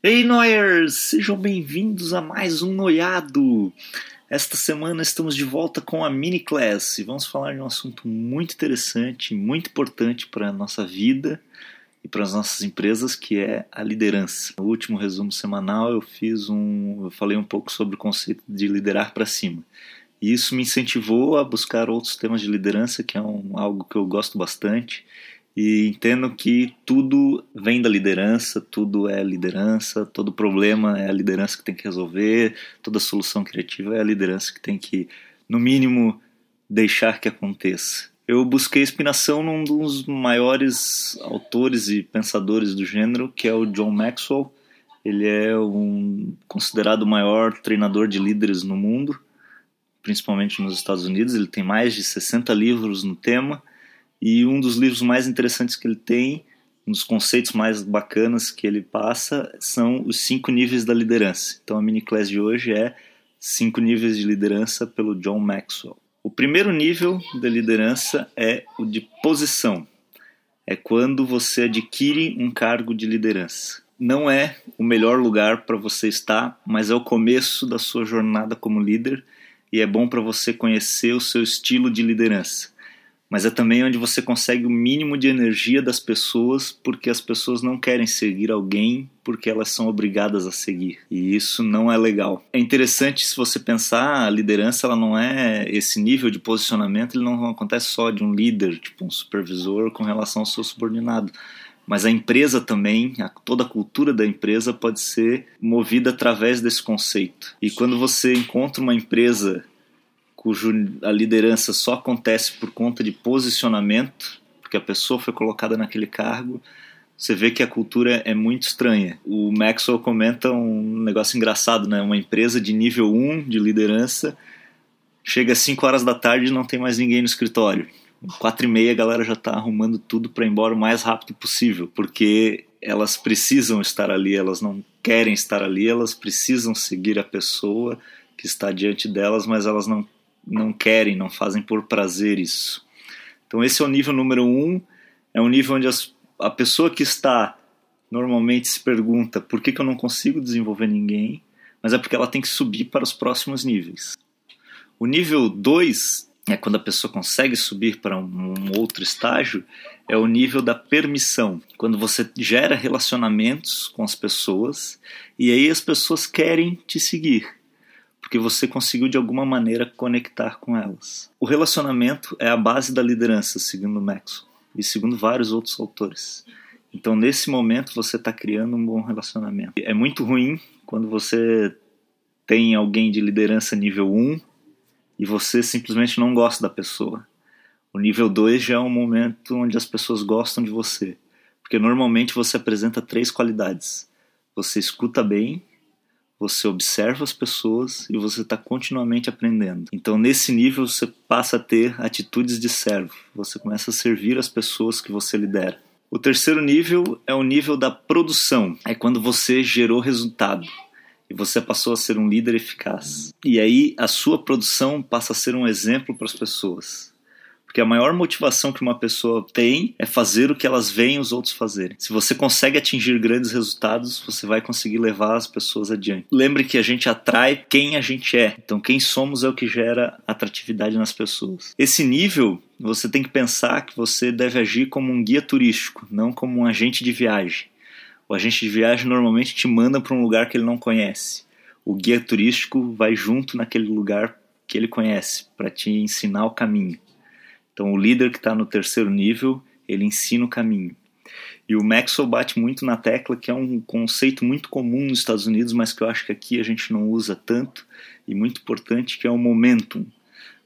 Ei, Noyers! Sejam bem-vindos a mais um Noiado! Esta semana estamos de volta com a Mini Class e vamos falar de um assunto muito interessante, muito importante para a nossa vida e para as nossas empresas, que é a liderança. No último resumo semanal eu fiz um, eu falei um pouco sobre o conceito de liderar para cima. E isso me incentivou a buscar outros temas de liderança, que é um, algo que eu gosto bastante e entendo que tudo vem da liderança, tudo é liderança, todo problema é a liderança que tem que resolver, toda solução criativa é a liderança que tem que, no mínimo, deixar que aconteça. Eu busquei inspiração num dos maiores autores e pensadores do gênero, que é o John Maxwell. Ele é um considerado o maior treinador de líderes no mundo, principalmente nos Estados Unidos. Ele tem mais de 60 livros no tema e um dos livros mais interessantes que ele tem, um dos conceitos mais bacanas que ele passa, são os cinco níveis da liderança. Então a mini class de hoje é cinco níveis de liderança pelo John Maxwell. O primeiro nível da liderança é o de posição. É quando você adquire um cargo de liderança. Não é o melhor lugar para você estar, mas é o começo da sua jornada como líder e é bom para você conhecer o seu estilo de liderança mas é também onde você consegue o mínimo de energia das pessoas, porque as pessoas não querem seguir alguém porque elas são obrigadas a seguir. E isso não é legal. É interessante se você pensar, a liderança ela não é esse nível de posicionamento, ele não acontece só de um líder, tipo um supervisor com relação ao seu subordinado. Mas a empresa também, a, toda a cultura da empresa pode ser movida através desse conceito. E quando você encontra uma empresa cujo a liderança só acontece por conta de posicionamento, porque a pessoa foi colocada naquele cargo, você vê que a cultura é muito estranha. O Maxwell comenta um negócio engraçado, né? Uma empresa de nível 1 de liderança chega às 5 horas da tarde e não tem mais ninguém no escritório. Quatro e meia a galera já está arrumando tudo para ir embora o mais rápido possível, porque elas precisam estar ali, elas não querem estar ali, elas precisam seguir a pessoa que está diante delas, mas elas não não querem, não fazem por prazer isso. Então esse é o nível número um, é um nível onde as, a pessoa que está normalmente se pergunta por que, que eu não consigo desenvolver ninguém, mas é porque ela tem que subir para os próximos níveis. O nível 2 é quando a pessoa consegue subir para um outro estágio, é o nível da permissão, quando você gera relacionamentos com as pessoas e aí as pessoas querem te seguir porque você conseguiu de alguma maneira conectar com elas. O relacionamento é a base da liderança, segundo Maxwell e segundo vários outros autores. Então, nesse momento, você está criando um bom relacionamento. É muito ruim quando você tem alguém de liderança nível 1 e você simplesmente não gosta da pessoa. O nível 2 já é um momento onde as pessoas gostam de você, porque normalmente você apresenta três qualidades: você escuta bem, você observa as pessoas e você está continuamente aprendendo. Então, nesse nível, você passa a ter atitudes de servo, você começa a servir as pessoas que você lidera. O terceiro nível é o nível da produção, é quando você gerou resultado e você passou a ser um líder eficaz. E aí a sua produção passa a ser um exemplo para as pessoas. Porque a maior motivação que uma pessoa tem é fazer o que elas veem os outros fazerem. Se você consegue atingir grandes resultados, você vai conseguir levar as pessoas adiante. Lembre que a gente atrai quem a gente é. Então, quem somos é o que gera atratividade nas pessoas. Esse nível, você tem que pensar que você deve agir como um guia turístico, não como um agente de viagem. O agente de viagem normalmente te manda para um lugar que ele não conhece. O guia turístico vai junto naquele lugar que ele conhece para te ensinar o caminho. Então, o líder que está no terceiro nível, ele ensina o caminho. E o Maxwell bate muito na tecla, que é um conceito muito comum nos Estados Unidos, mas que eu acho que aqui a gente não usa tanto, e muito importante, que é o momentum.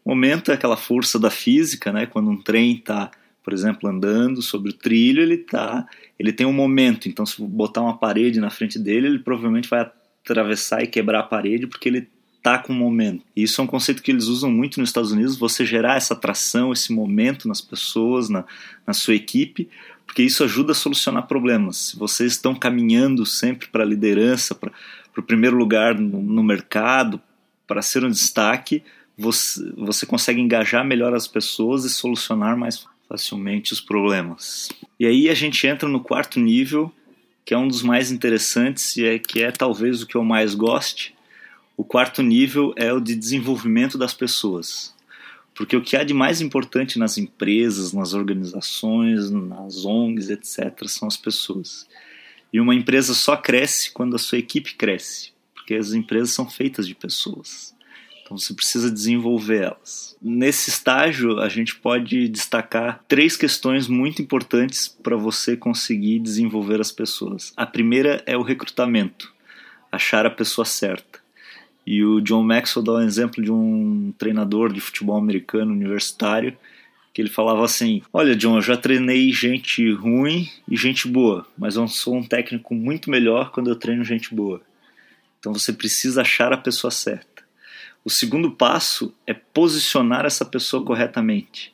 Momento é aquela força da física, né? Quando um trem está, por exemplo, andando sobre o trilho, ele tá, ele tem um momento. Então, se botar uma parede na frente dele, ele provavelmente vai atravessar e quebrar a parede, porque ele tá com o momento. E isso é um conceito que eles usam muito nos Estados Unidos, você gerar essa atração, esse momento nas pessoas, na, na sua equipe, porque isso ajuda a solucionar problemas. Se vocês estão caminhando sempre para a liderança, para o primeiro lugar no, no mercado, para ser um destaque, você, você consegue engajar melhor as pessoas e solucionar mais facilmente os problemas. E aí a gente entra no quarto nível, que é um dos mais interessantes e é que é talvez o que eu mais goste. O quarto nível é o de desenvolvimento das pessoas. Porque o que há de mais importante nas empresas, nas organizações, nas ONGs, etc., são as pessoas. E uma empresa só cresce quando a sua equipe cresce, porque as empresas são feitas de pessoas. Então você precisa desenvolver elas. Nesse estágio, a gente pode destacar três questões muito importantes para você conseguir desenvolver as pessoas. A primeira é o recrutamento, achar a pessoa certa. E o John Maxwell dá um exemplo de um treinador de futebol americano universitário que ele falava assim: Olha, John, eu já treinei gente ruim e gente boa, mas eu sou um técnico muito melhor quando eu treino gente boa. Então você precisa achar a pessoa certa. O segundo passo é posicionar essa pessoa corretamente.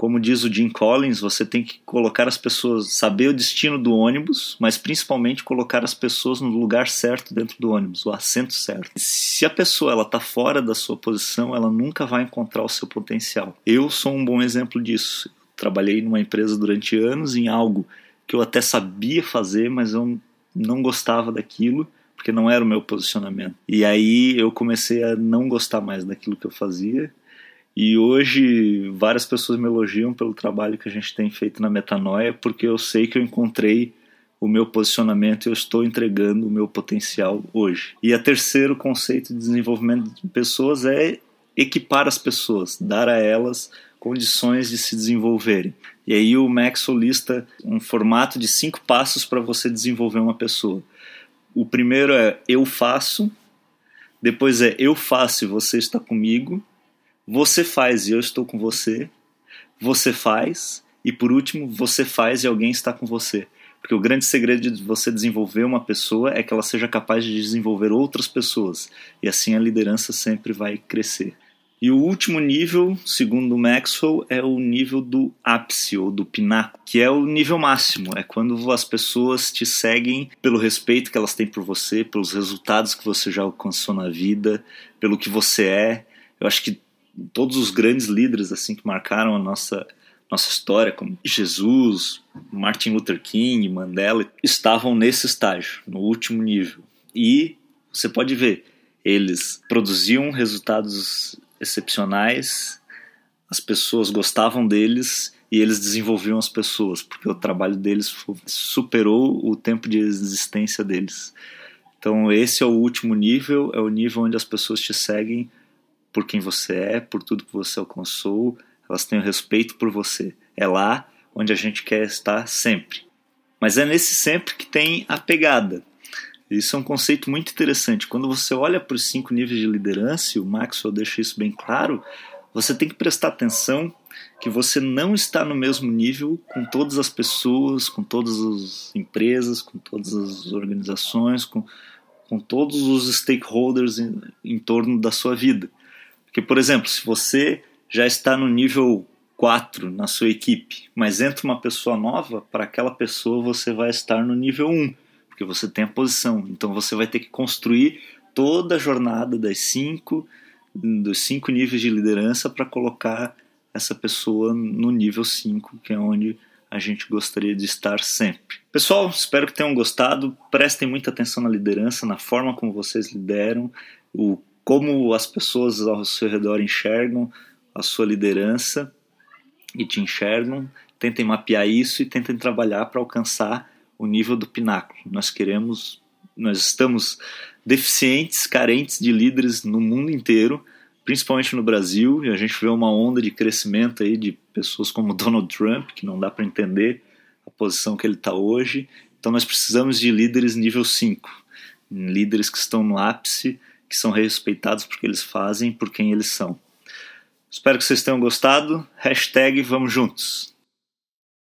Como diz o Jim Collins, você tem que colocar as pessoas, saber o destino do ônibus, mas principalmente colocar as pessoas no lugar certo dentro do ônibus, o assento certo. Se a pessoa ela está fora da sua posição, ela nunca vai encontrar o seu potencial. Eu sou um bom exemplo disso. Trabalhei numa empresa durante anos em algo que eu até sabia fazer, mas eu não gostava daquilo porque não era o meu posicionamento. E aí eu comecei a não gostar mais daquilo que eu fazia e hoje várias pessoas me elogiam pelo trabalho que a gente tem feito na Metanoia, porque eu sei que eu encontrei o meu posicionamento e eu estou entregando o meu potencial hoje. E o terceiro conceito de desenvolvimento de pessoas é equipar as pessoas, dar a elas condições de se desenvolverem. E aí o Maxwell lista um formato de cinco passos para você desenvolver uma pessoa. O primeiro é eu faço, depois é eu faço e você está comigo, você faz e eu estou com você. Você faz. E por último, você faz e alguém está com você. Porque o grande segredo de você desenvolver uma pessoa é que ela seja capaz de desenvolver outras pessoas. E assim a liderança sempre vai crescer. E o último nível, segundo Maxwell, é o nível do ápice ou do pináculo, que é o nível máximo. É quando as pessoas te seguem pelo respeito que elas têm por você, pelos resultados que você já alcançou na vida, pelo que você é. Eu acho que todos os grandes líderes assim que marcaram a nossa nossa história, como Jesus, Martin Luther King, Mandela, estavam nesse estágio, no último nível. E você pode ver, eles produziam resultados excepcionais, as pessoas gostavam deles e eles desenvolviam as pessoas, porque o trabalho deles superou o tempo de existência deles. Então, esse é o último nível, é o nível onde as pessoas te seguem por quem você é, por tudo que você alcançou, elas têm o respeito por você. É lá onde a gente quer estar sempre. Mas é nesse sempre que tem a pegada. Isso é um conceito muito interessante. Quando você olha para os cinco níveis de liderança, e o Maxwell deixa isso bem claro, você tem que prestar atenção que você não está no mesmo nível com todas as pessoas, com todas as empresas, com todas as organizações, com, com todos os stakeholders em, em torno da sua vida. Porque, por exemplo, se você já está no nível 4 na sua equipe, mas entra uma pessoa nova, para aquela pessoa você vai estar no nível 1, porque você tem a posição. Então você vai ter que construir toda a jornada das cinco, dos cinco níveis de liderança para colocar essa pessoa no nível 5, que é onde a gente gostaria de estar sempre. Pessoal, espero que tenham gostado. Prestem muita atenção na liderança, na forma como vocês lideram, o como as pessoas ao seu redor enxergam a sua liderança e te enxergam. Tentem mapear isso e tentem trabalhar para alcançar o nível do pináculo. Nós queremos, nós estamos deficientes, carentes de líderes no mundo inteiro, principalmente no Brasil, e a gente vê uma onda de crescimento aí de pessoas como Donald Trump, que não dá para entender a posição que ele está hoje. Então nós precisamos de líderes nível 5, líderes que estão no ápice que são respeitados porque eles fazem por quem eles são. Espero que vocês tenham gostado. Hashtag Vamos Juntos.